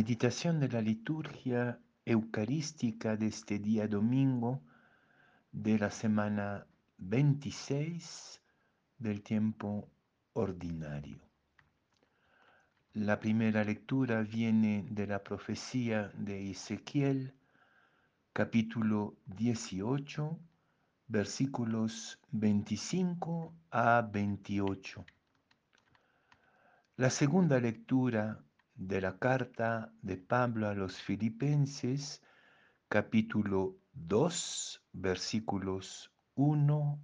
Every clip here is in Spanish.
Meditación de la liturgia eucarística de este día domingo de la semana 26 del tiempo ordinario. La primera lectura viene de la profecía de Ezequiel, capítulo 18, versículos 25 a 28. La segunda lectura de la carta de Pablo a los Filipenses, capítulo 2, versículos 1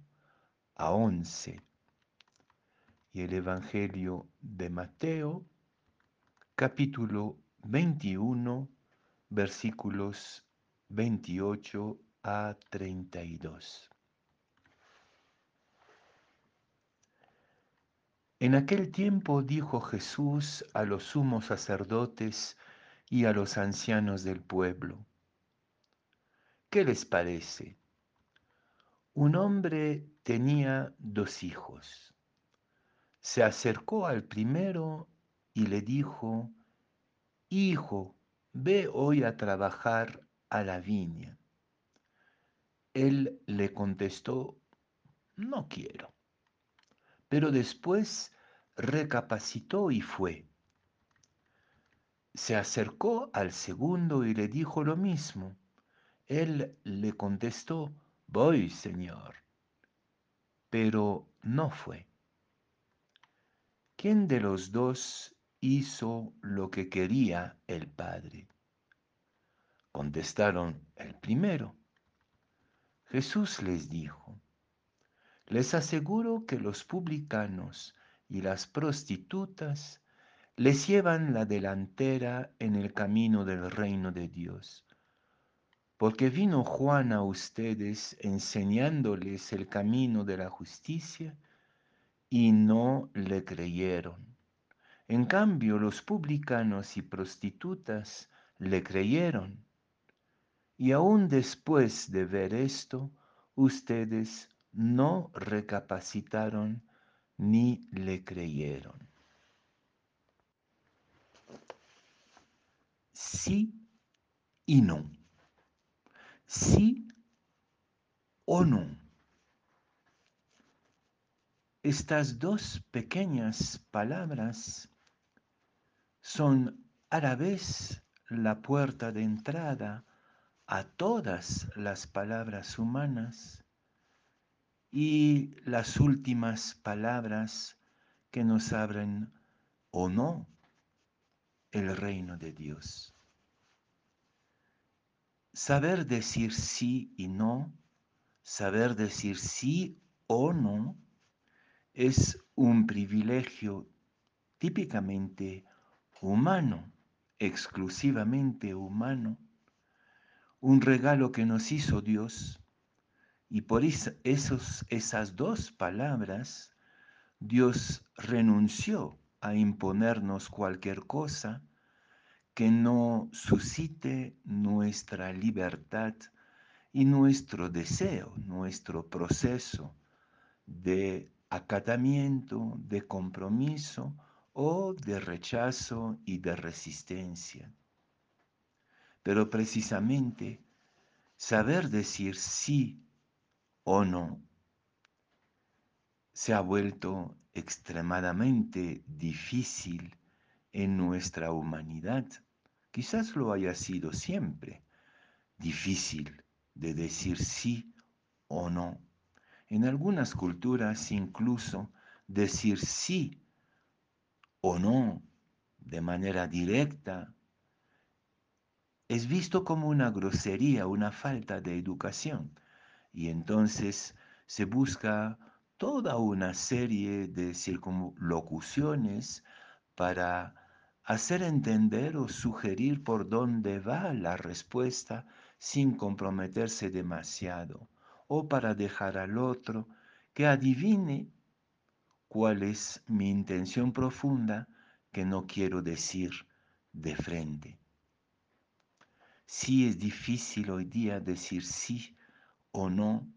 a 11. Y el Evangelio de Mateo, capítulo 21, versículos 28 a 32. En aquel tiempo dijo Jesús a los sumos sacerdotes y a los ancianos del pueblo, ¿qué les parece? Un hombre tenía dos hijos. Se acercó al primero y le dijo, Hijo, ve hoy a trabajar a la viña. Él le contestó, no quiero. Pero después recapacitó y fue. Se acercó al segundo y le dijo lo mismo. Él le contestó, voy, Señor. Pero no fue. ¿Quién de los dos hizo lo que quería el Padre? Contestaron el primero. Jesús les dijo, les aseguro que los publicanos y las prostitutas les llevan la delantera en el camino del reino de Dios. Porque vino Juan a ustedes enseñándoles el camino de la justicia y no le creyeron. En cambio, los publicanos y prostitutas le creyeron. Y aún después de ver esto, ustedes no recapacitaron ni le creyeron. Sí y no. Sí o no. Estas dos pequeñas palabras son a la vez la puerta de entrada a todas las palabras humanas y las últimas palabras que nos abren o no el reino de Dios. Saber decir sí y no, saber decir sí o no, es un privilegio típicamente humano, exclusivamente humano, un regalo que nos hizo Dios y por esos, esas dos palabras, Dios renunció a imponernos cualquier cosa que no suscite nuestra libertad y nuestro deseo, nuestro proceso de acatamiento, de compromiso o de rechazo y de resistencia. Pero precisamente saber decir sí o no, se ha vuelto extremadamente difícil en nuestra humanidad. Quizás lo haya sido siempre difícil de decir sí o no. En algunas culturas incluso decir sí o no de manera directa es visto como una grosería, una falta de educación y entonces se busca toda una serie de circunlocuciones para hacer entender o sugerir por dónde va la respuesta sin comprometerse demasiado, o para dejar al otro que adivine cuál es mi intención profunda que no quiero decir de frente. Sí es difícil hoy día decir sí o no,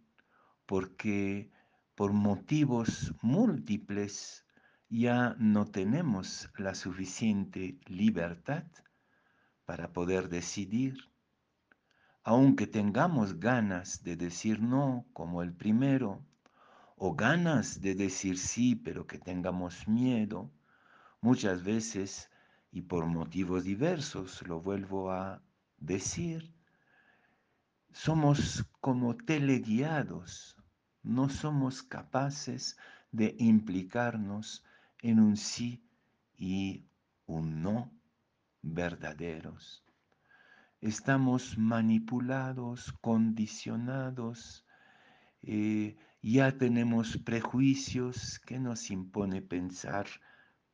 porque por motivos múltiples ya no tenemos la suficiente libertad para poder decidir. Aunque tengamos ganas de decir no, como el primero, o ganas de decir sí, pero que tengamos miedo, muchas veces, y por motivos diversos, lo vuelvo a decir, somos como teleguiados, no somos capaces de implicarnos en un sí y un no verdaderos. Estamos manipulados, condicionados, eh, ya tenemos prejuicios que nos impone pensar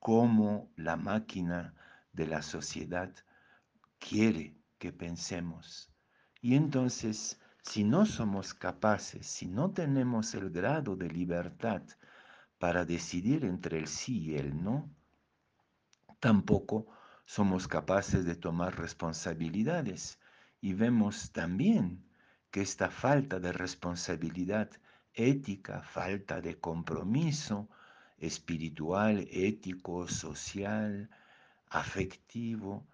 cómo la máquina de la sociedad quiere que pensemos. Y entonces, si no somos capaces, si no tenemos el grado de libertad para decidir entre el sí y el no, tampoco somos capaces de tomar responsabilidades. Y vemos también que esta falta de responsabilidad ética, falta de compromiso espiritual, ético, social, afectivo,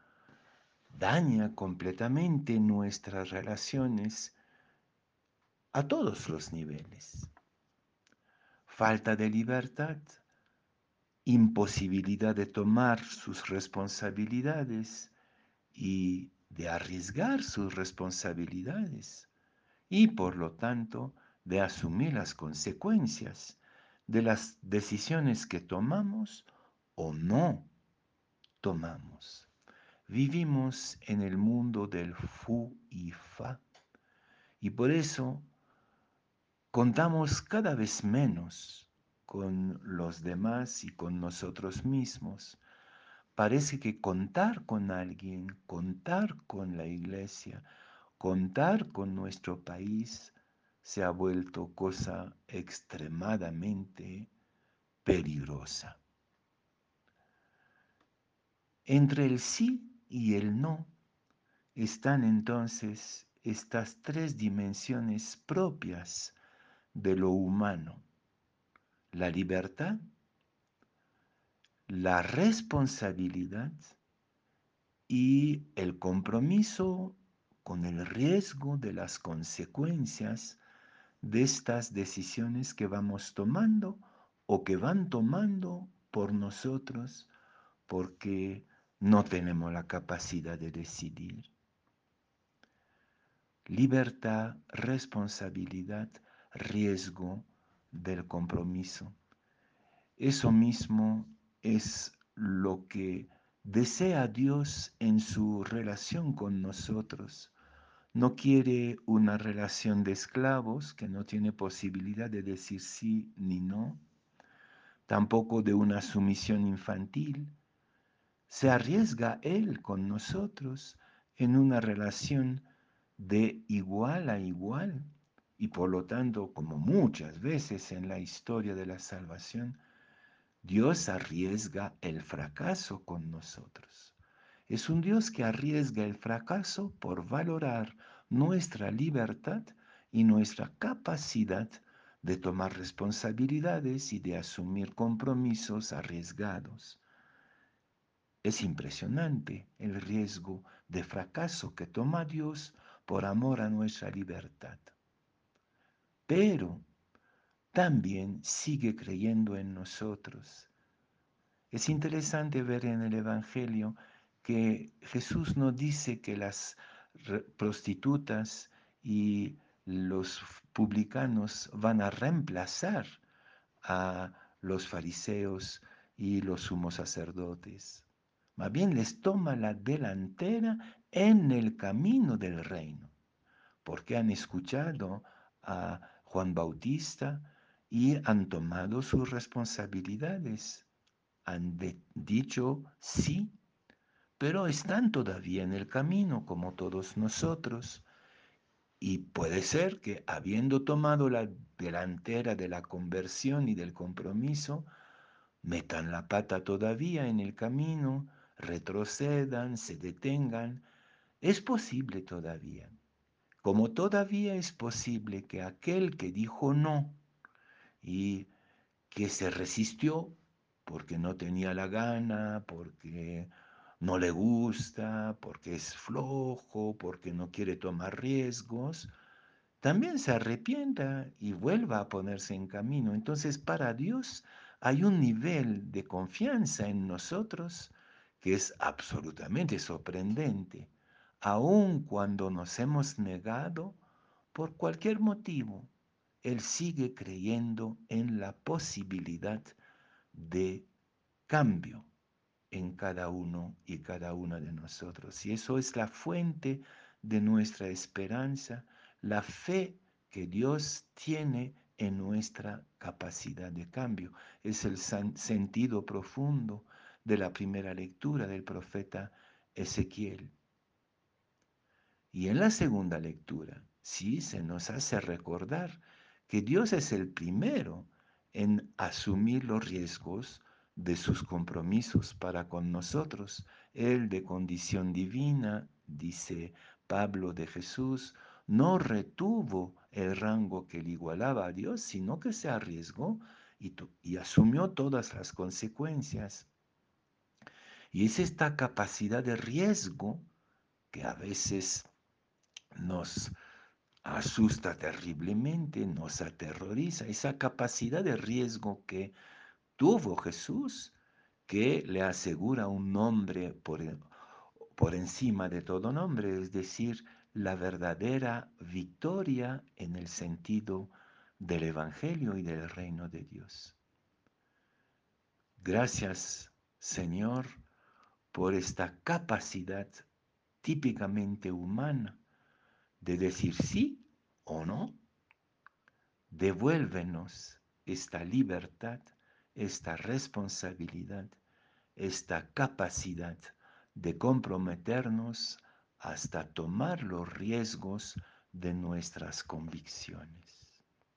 daña completamente nuestras relaciones a todos los niveles. Falta de libertad, imposibilidad de tomar sus responsabilidades y de arriesgar sus responsabilidades y por lo tanto de asumir las consecuencias de las decisiones que tomamos o no tomamos. Vivimos en el mundo del fu y fa y por eso contamos cada vez menos con los demás y con nosotros mismos. Parece que contar con alguien, contar con la iglesia, contar con nuestro país se ha vuelto cosa extremadamente peligrosa. Entre el sí y el no están entonces estas tres dimensiones propias de lo humano. La libertad, la responsabilidad y el compromiso con el riesgo de las consecuencias de estas decisiones que vamos tomando o que van tomando por nosotros porque no tenemos la capacidad de decidir. Libertad, responsabilidad, riesgo del compromiso. Eso mismo es lo que desea Dios en su relación con nosotros. No quiere una relación de esclavos que no tiene posibilidad de decir sí ni no, tampoco de una sumisión infantil, se arriesga Él con nosotros en una relación de igual a igual y por lo tanto, como muchas veces en la historia de la salvación, Dios arriesga el fracaso con nosotros. Es un Dios que arriesga el fracaso por valorar nuestra libertad y nuestra capacidad de tomar responsabilidades y de asumir compromisos arriesgados. Es impresionante el riesgo de fracaso que toma Dios por amor a nuestra libertad. Pero también sigue creyendo en nosotros. Es interesante ver en el Evangelio que Jesús no dice que las prostitutas y los publicanos van a reemplazar a los fariseos y los sumos sacerdotes. Más bien les toma la delantera en el camino del reino, porque han escuchado a Juan Bautista y han tomado sus responsabilidades, han dicho sí, pero están todavía en el camino como todos nosotros. Y puede ser que habiendo tomado la delantera de la conversión y del compromiso, metan la pata todavía en el camino retrocedan, se detengan, es posible todavía. Como todavía es posible que aquel que dijo no y que se resistió porque no tenía la gana, porque no le gusta, porque es flojo, porque no quiere tomar riesgos, también se arrepienta y vuelva a ponerse en camino. Entonces, para Dios hay un nivel de confianza en nosotros que es absolutamente sorprendente, aun cuando nos hemos negado por cualquier motivo. Él sigue creyendo en la posibilidad de cambio en cada uno y cada una de nosotros. Y eso es la fuente de nuestra esperanza, la fe que Dios tiene en nuestra capacidad de cambio. Es el sentido profundo de la primera lectura del profeta Ezequiel. Y en la segunda lectura, sí, se nos hace recordar que Dios es el primero en asumir los riesgos de sus compromisos para con nosotros. Él de condición divina, dice Pablo de Jesús, no retuvo el rango que le igualaba a Dios, sino que se arriesgó y, y asumió todas las consecuencias. Y es esta capacidad de riesgo que a veces nos asusta terriblemente, nos aterroriza, esa capacidad de riesgo que tuvo Jesús que le asegura un nombre por, por encima de todo nombre, es decir, la verdadera victoria en el sentido del Evangelio y del reino de Dios. Gracias, Señor, por esta capacidad típicamente humana de decir sí o no. Devuélvenos esta libertad esta responsabilidad, esta capacidad de comprometernos hasta tomar los riesgos de nuestras convicciones.